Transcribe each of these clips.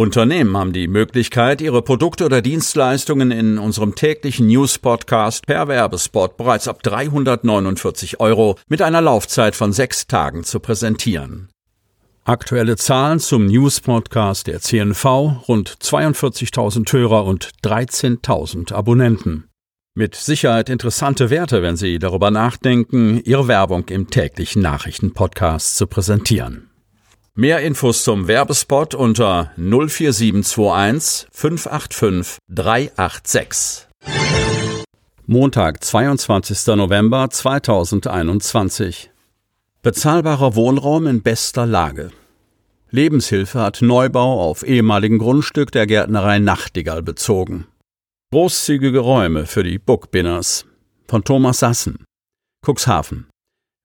Unternehmen haben die Möglichkeit, ihre Produkte oder Dienstleistungen in unserem täglichen News-Podcast per Werbespot bereits ab 349 Euro mit einer Laufzeit von sechs Tagen zu präsentieren. Aktuelle Zahlen zum News-Podcast der CNV, rund 42.000 Hörer und 13.000 Abonnenten. Mit Sicherheit interessante Werte, wenn Sie darüber nachdenken, Ihre Werbung im täglichen Nachrichten-Podcast zu präsentieren. Mehr Infos zum Werbespot unter 04721 585 386. Montag, 22. November 2021. Bezahlbarer Wohnraum in bester Lage. Lebenshilfe hat Neubau auf ehemaligen Grundstück der Gärtnerei Nachtigall bezogen. Großzügige Räume für die Bookbinners. Von Thomas Sassen. Cuxhaven.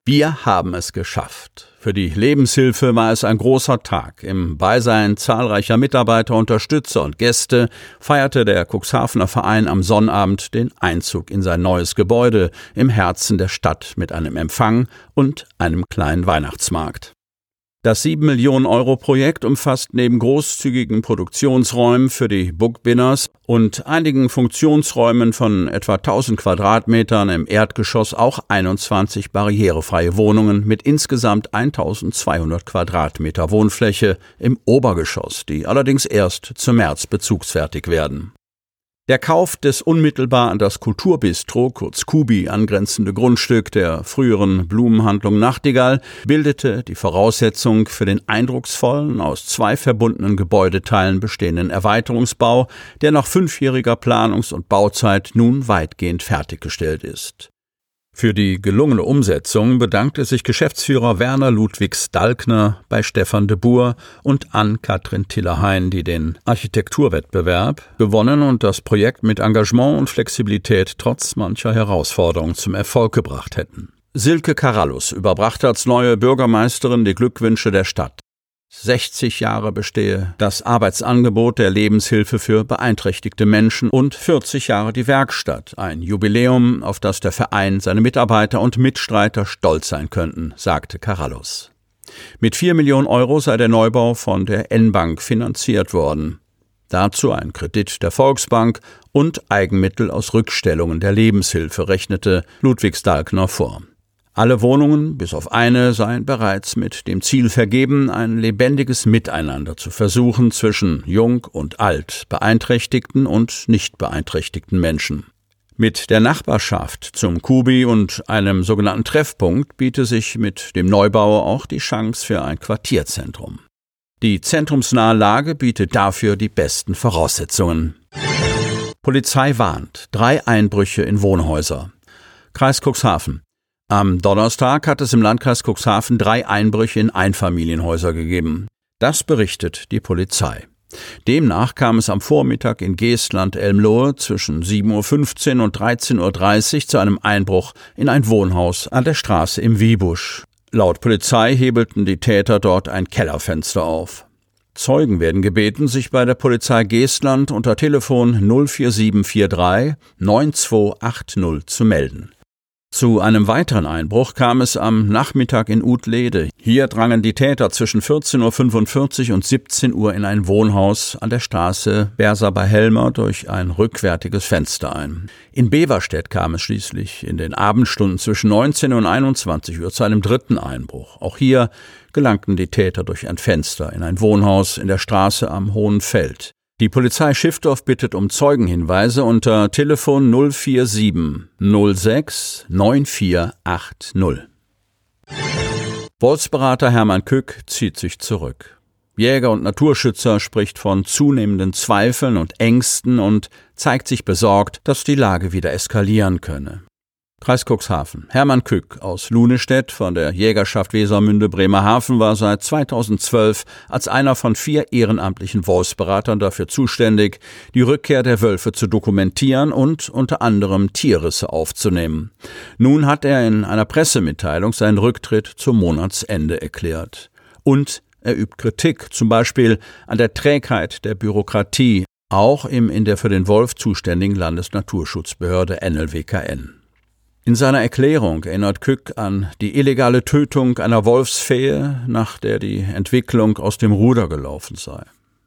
Wir haben es geschafft. Für die Lebenshilfe war es ein großer Tag. Im Beisein zahlreicher Mitarbeiter, Unterstützer und Gäste feierte der Cuxhavener Verein am Sonnabend den Einzug in sein neues Gebäude im Herzen der Stadt mit einem Empfang und einem kleinen Weihnachtsmarkt. Das 7 Millionen Euro Projekt umfasst neben großzügigen Produktionsräumen für die Bookbinners und einigen Funktionsräumen von etwa 1000 Quadratmetern im Erdgeschoss auch 21 barrierefreie Wohnungen mit insgesamt 1200 Quadratmeter Wohnfläche im Obergeschoss, die allerdings erst zum März bezugsfertig werden. Der Kauf des unmittelbar an das Kulturbistro, kurz Kubi, angrenzende Grundstück der früheren Blumenhandlung Nachtigall bildete die Voraussetzung für den eindrucksvollen, aus zwei verbundenen Gebäudeteilen bestehenden Erweiterungsbau, der nach fünfjähriger Planungs- und Bauzeit nun weitgehend fertiggestellt ist. Für die gelungene Umsetzung bedankte sich Geschäftsführer Werner Ludwigs Dalkner bei Stefan de Boer und Ann-Kathrin Tillerhain, die den Architekturwettbewerb gewonnen und das Projekt mit Engagement und Flexibilität trotz mancher Herausforderungen zum Erfolg gebracht hätten. Silke Karallus überbrachte als neue Bürgermeisterin die Glückwünsche der Stadt. 60 Jahre bestehe das Arbeitsangebot der Lebenshilfe für beeinträchtigte Menschen und 40 Jahre die Werkstatt, ein Jubiläum, auf das der Verein, seine Mitarbeiter und Mitstreiter stolz sein könnten, sagte Carallus. Mit 4 Millionen Euro sei der Neubau von der N-Bank finanziert worden. Dazu ein Kredit der Volksbank und Eigenmittel aus Rückstellungen der Lebenshilfe rechnete Ludwig Stalkner vor. Alle Wohnungen, bis auf eine, seien bereits mit dem Ziel vergeben, ein lebendiges Miteinander zu versuchen zwischen jung und alt, beeinträchtigten und nicht beeinträchtigten Menschen. Mit der Nachbarschaft zum Kubi und einem sogenannten Treffpunkt biete sich mit dem Neubau auch die Chance für ein Quartierzentrum. Die zentrumsnahe Lage bietet dafür die besten Voraussetzungen. Polizei warnt. Drei Einbrüche in Wohnhäuser. Kreis Cuxhaven. Am Donnerstag hat es im Landkreis Cuxhaven drei Einbrüche in Einfamilienhäuser gegeben. Das berichtet die Polizei. Demnach kam es am Vormittag in Geestland-Elmlohe zwischen 7.15 Uhr und 13.30 Uhr zu einem Einbruch in ein Wohnhaus an der Straße im Wiebusch. Laut Polizei hebelten die Täter dort ein Kellerfenster auf. Zeugen werden gebeten, sich bei der Polizei Geestland unter Telefon 04743 9280 zu melden. Zu einem weiteren Einbruch kam es am Nachmittag in Utlede. Hier drangen die Täter zwischen 14.45 Uhr und 17 Uhr in ein Wohnhaus an der Straße Bersa bei Helmer durch ein rückwärtiges Fenster ein. In Beverstedt kam es schließlich in den Abendstunden zwischen 19 und 21 Uhr zu einem dritten Einbruch. Auch hier gelangten die Täter durch ein Fenster in ein Wohnhaus in der Straße am Hohen Feld. Die Polizei Schiffdorf bittet um Zeugenhinweise unter Telefon 047 06 9480. Wolfsberater Hermann Kück zieht sich zurück. Jäger und Naturschützer spricht von zunehmenden Zweifeln und Ängsten und zeigt sich besorgt, dass die Lage wieder eskalieren könne. Kreis Cuxhaven. Hermann Kück aus Lunestedt von der Jägerschaft Wesermünde Bremerhaven war seit 2012 als einer von vier ehrenamtlichen Wolfsberatern dafür zuständig, die Rückkehr der Wölfe zu dokumentieren und unter anderem Tierrisse aufzunehmen. Nun hat er in einer Pressemitteilung seinen Rücktritt zum Monatsende erklärt. Und er übt Kritik, zum Beispiel an der Trägheit der Bürokratie, auch im in der für den Wolf zuständigen Landesnaturschutzbehörde NLWKN. In seiner Erklärung erinnert Kück an die illegale Tötung einer Wolfsfehe, nach der die Entwicklung aus dem Ruder gelaufen sei.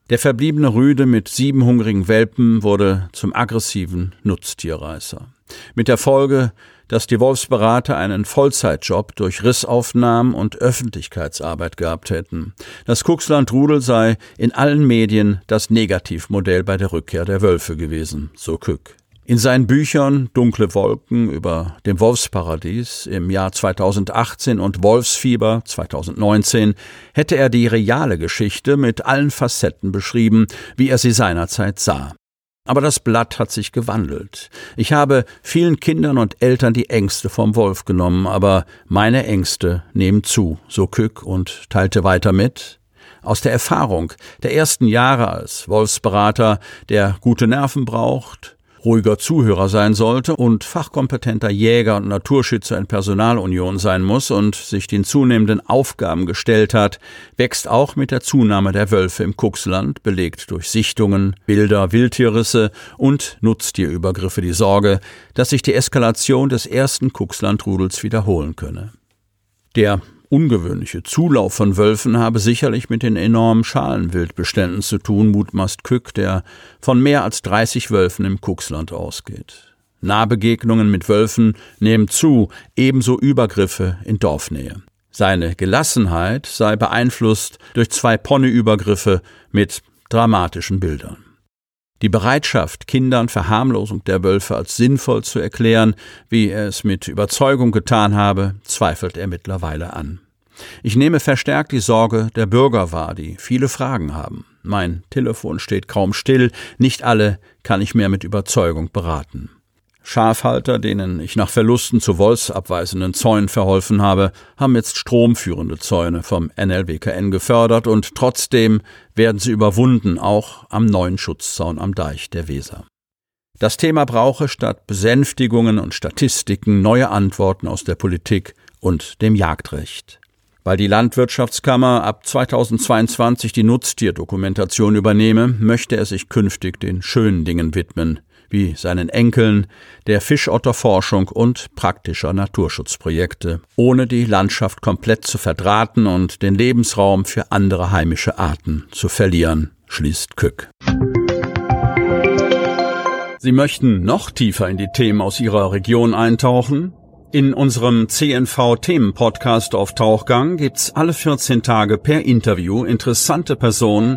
Der verbliebene Rüde mit sieben hungrigen Welpen wurde zum aggressiven Nutztierreißer. Mit der Folge, dass die Wolfsberater einen Vollzeitjob durch Rissaufnahmen und Öffentlichkeitsarbeit gehabt hätten. Das Kuxland-Rudel sei in allen Medien das Negativmodell bei der Rückkehr der Wölfe gewesen, so Kück. In seinen Büchern Dunkle Wolken über dem Wolfsparadies im Jahr 2018 und Wolfsfieber 2019 hätte er die reale Geschichte mit allen Facetten beschrieben, wie er sie seinerzeit sah. Aber das Blatt hat sich gewandelt. Ich habe vielen Kindern und Eltern die Ängste vom Wolf genommen, aber meine Ängste nehmen zu, so Kück und teilte weiter mit. Aus der Erfahrung der ersten Jahre als Wolfsberater, der gute Nerven braucht, ruhiger Zuhörer sein sollte und fachkompetenter Jäger und Naturschützer in Personalunion sein muss und sich den zunehmenden Aufgaben gestellt hat, wächst auch mit der Zunahme der Wölfe im Kuxland, belegt durch Sichtungen, Bilder, Wildtierrisse und Nutztierübergriffe die Sorge, dass sich die Eskalation des ersten Kuxlandrudels wiederholen könne. Der ungewöhnliche Zulauf von Wölfen habe sicherlich mit den enormen Schalenwildbeständen zu tun, mutmaßt Kück, der von mehr als 30 Wölfen im Kuxland ausgeht. Nahbegegnungen mit Wölfen nehmen zu, ebenso Übergriffe in Dorfnähe. Seine Gelassenheit sei beeinflusst durch zwei Ponyübergriffe mit dramatischen Bildern. Die Bereitschaft, Kindern Verharmlosung der Wölfe als sinnvoll zu erklären, wie er es mit Überzeugung getan habe, zweifelt er mittlerweile an. Ich nehme verstärkt die Sorge der Bürger wahr, die viele Fragen haben. Mein Telefon steht kaum still, nicht alle kann ich mehr mit Überzeugung beraten. Schafhalter, denen ich nach Verlusten zu wolfsabweisenden Zäunen verholfen habe, haben jetzt stromführende Zäune vom NLWKN gefördert und trotzdem werden sie überwunden, auch am neuen Schutzzaun am Deich der Weser. Das Thema brauche statt Besänftigungen und Statistiken neue Antworten aus der Politik und dem Jagdrecht. Weil die Landwirtschaftskammer ab 2022 die Nutztierdokumentation übernehme, möchte er sich künftig den schönen Dingen widmen, wie seinen Enkeln, der Fischotterforschung und praktischer Naturschutzprojekte, ohne die Landschaft komplett zu verdrahten und den Lebensraum für andere heimische Arten zu verlieren, schließt Kück. Sie möchten noch tiefer in die Themen aus Ihrer Region eintauchen? In unserem CNV-Themen-Podcast auf Tauchgang gibt's alle 14 Tage per Interview interessante Personen,